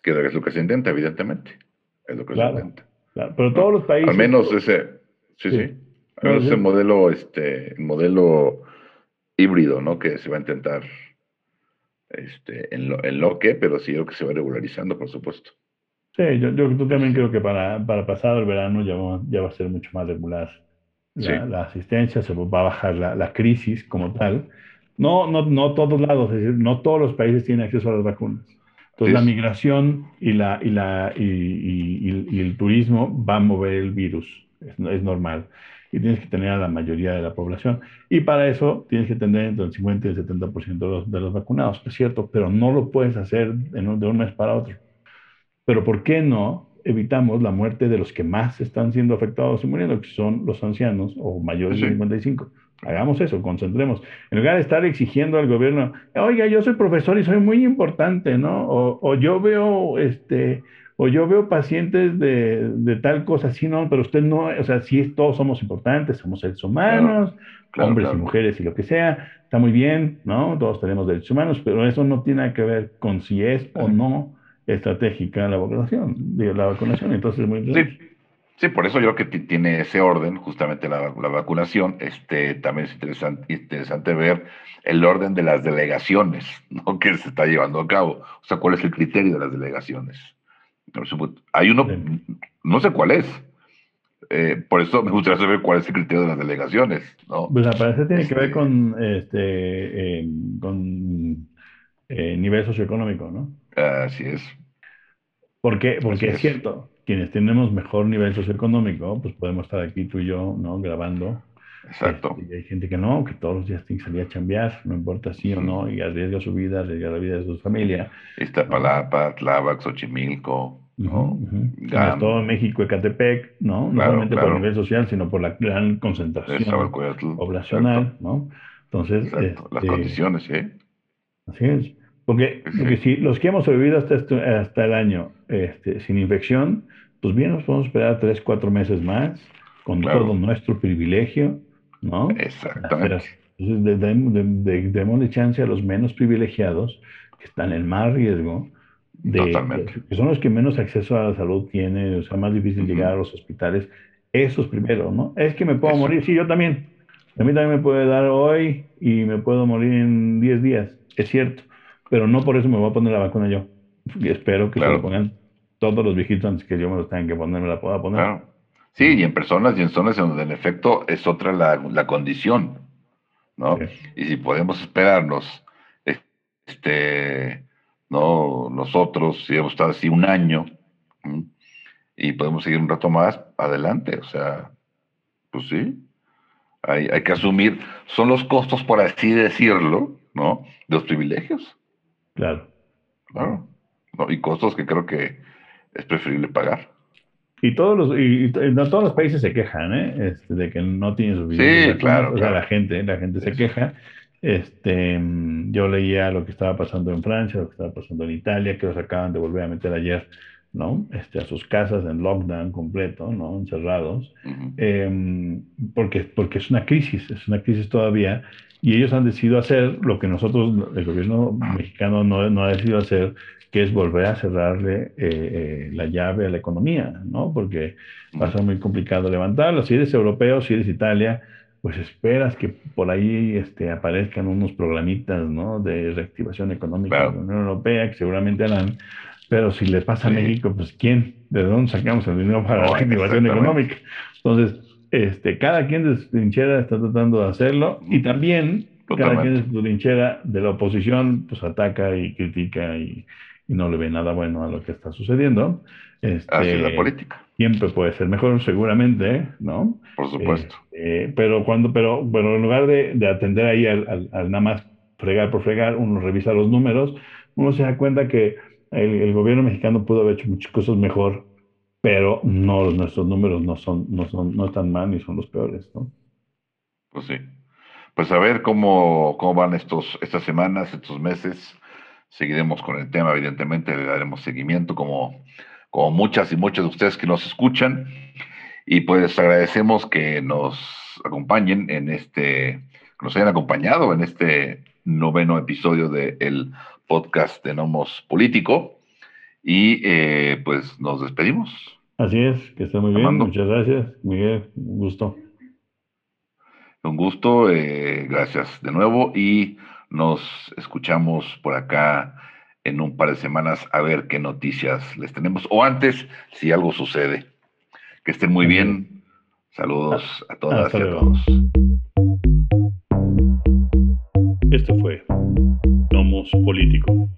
Que es lo que se intenta, evidentemente. Es lo que se intenta. Pero todos los países. Al menos ese, sí, sí. Al menos ese modelo, este, modelo híbrido, ¿no? Que se va a intentar este, en, lo, en lo que, pero sí creo que se va regularizando, por supuesto. Sí, yo, yo, también creo que para, para pasado el verano ya ya va a ser mucho más regular la, asistencia, se va a bajar la, la, crisis como tal. No, no, no todos lados, es decir, no todos los países tienen acceso a las vacunas. Entonces la migración y, la, y, la, y, y, el turismo va a mover el virus, es, es, normal. Y tienes que tener a la mayoría de la población. Y para eso tienes que tener entre el 50 y el 70% de los, de los vacunados, es cierto, pero no lo puedes hacer de un mes para otro. Pero ¿por qué no evitamos la muerte de los que más están siendo afectados y muriendo, que son los ancianos o mayores de 55. Hagamos eso, concentremos. En lugar de estar exigiendo al gobierno, oiga, yo soy profesor y soy muy importante, ¿no? O, yo veo, este, o yo veo pacientes de, tal cosa, sí, no, pero usted no, o sea, sí, todos somos importantes, somos seres humanos, hombres y mujeres y lo que sea, está muy bien, ¿no? Todos tenemos derechos humanos, pero eso no tiene que ver con si es o no estratégica la vacunación, la vacunación, entonces muy sí, sí, por eso yo creo que tiene ese orden, justamente la, vacunación, este, también es interesante, interesante ver el orden de las delegaciones ¿no? que se está llevando a cabo, o sea, cuál es el criterio de las delegaciones. Hay uno, no sé cuál es, eh, por eso me gustaría saber cuál es el criterio de las delegaciones. ¿no? Pues aparece tiene que ver este con, este, eh, con eh, nivel socioeconómico, ¿no? Así es. ¿Por qué? Porque es. cierto, quienes tenemos mejor nivel socioeconómico, pues podemos estar aquí tú y yo, ¿no? Grabando. Exacto. Este, y hay gente que no, que todos los días tiene que salir a chambear, no importa si o no, y arriesga su vida, arriesga la vida de su familia. Iztapalapa, Tláhuac, Xochimilco, ¿no? todo México, Ecatepec, ¿no? No solamente por nivel social, sino por la gran concentración poblacional, ¿no? Entonces, las este, condiciones, ¿eh? Así es. Porque, si los que hemos sobrevivido hasta, hasta el año este, sin infección, pues bien nos podemos esperar tres, cuatro meses más con todo nuestro privilegio, ¿no? Exactamente. Entonces, démosle chance a los menos privilegiados que están en más riesgo, de, que son los que menos acceso a la salud tienen, o sea, más difícil llegar a los hospitales. Esos primero, ¿no? Es que me puedo morir, sí, yo también. A mí también me puede dar hoy y me puedo morir en 10 días, es cierto pero no por eso me voy a poner la vacuna yo. Y espero que se lo pongan todos los viejitos antes que yo me lo tengan que poner, me la pueda poner. Sí, y en personas y en zonas en donde en efecto es otra la, condición, ¿no? Y si podemos esperarnos, este, ¿no? Nosotros, si hemos estado así un año y podemos seguir un rato más, adelante, o sea, pues sí, hay, hay que asumir, son los costos, por así decirlo, ¿no? De los privilegios. Claro. Claro. Y costos que creo que es preferible pagar. Y todos los, y, no todos los países se quejan, ¿eh? Este, de que no tienen suficiente. Sí, claro. O sea, la gente, la gente se queja. Este, yo leía lo que estaba pasando en Francia, lo que estaba pasando en Italia, que los acaban de volver a meter ayer, ¿no? Este, a sus casas en lockdown completo, ¿no? Encerrados. Em, porque, porque es una crisis, es una crisis todavía. Y ellos han decidido hacer lo que nosotros, el gobierno mexicano no, no ha decidido hacer, que es volver a cerrarle eh, eh, la llave a la economía, ¿no? Porque va a ser muy complicado levantarlo. Si eres europeo, si eres Italia, pues esperas que por ahí este, aparezcan unos programitas, ¿no? De reactivación económica de la Unión Europea, que seguramente harán. Pero si le pasa a México, pues ¿quién? ¿De dónde sacamos el dinero para la reactivación económica? Entonces, este, cada quien de su trinchera está tratando de hacerlo y también cada quien de su trinchera de la oposición, pues ataca y critica y, y no le ve nada bueno a lo que está sucediendo. Este, Así es la política. Siempre puede ser mejor, seguramente, ¿no? Por supuesto. Este, pero cuando, pero bueno, en lugar de, de atender ahí al, al, nada más fregar por fregar, uno revisa los números, uno se da cuenta que el, el, gobierno mexicano pudo haber hecho muchas cosas mejor, pero no, nuestros números no son, no son, no están mal ni son los peores, ¿no? Pues sí. Pues a ver cómo, cómo van estos, estas semanas, estos meses seguiremos con el tema, evidentemente, le daremos seguimiento como, como muchas y muchos de ustedes que nos escuchan. Y pues agradecemos que nos acompañen en este, que nos hayan acompañado en este noveno episodio del podcast de Nomos Político. Y eh, pues nos despedimos. Así es, que esté muy bien. Muchas gracias, Miguel. Un gusto. Un gusto, eh, gracias de nuevo y nos escuchamos por acá en un par de semanas a ver qué noticias les tenemos. O antes, si algo sucede. Que estén muy bien. Saludos a todas y a todos. Esto fue Nomos Político.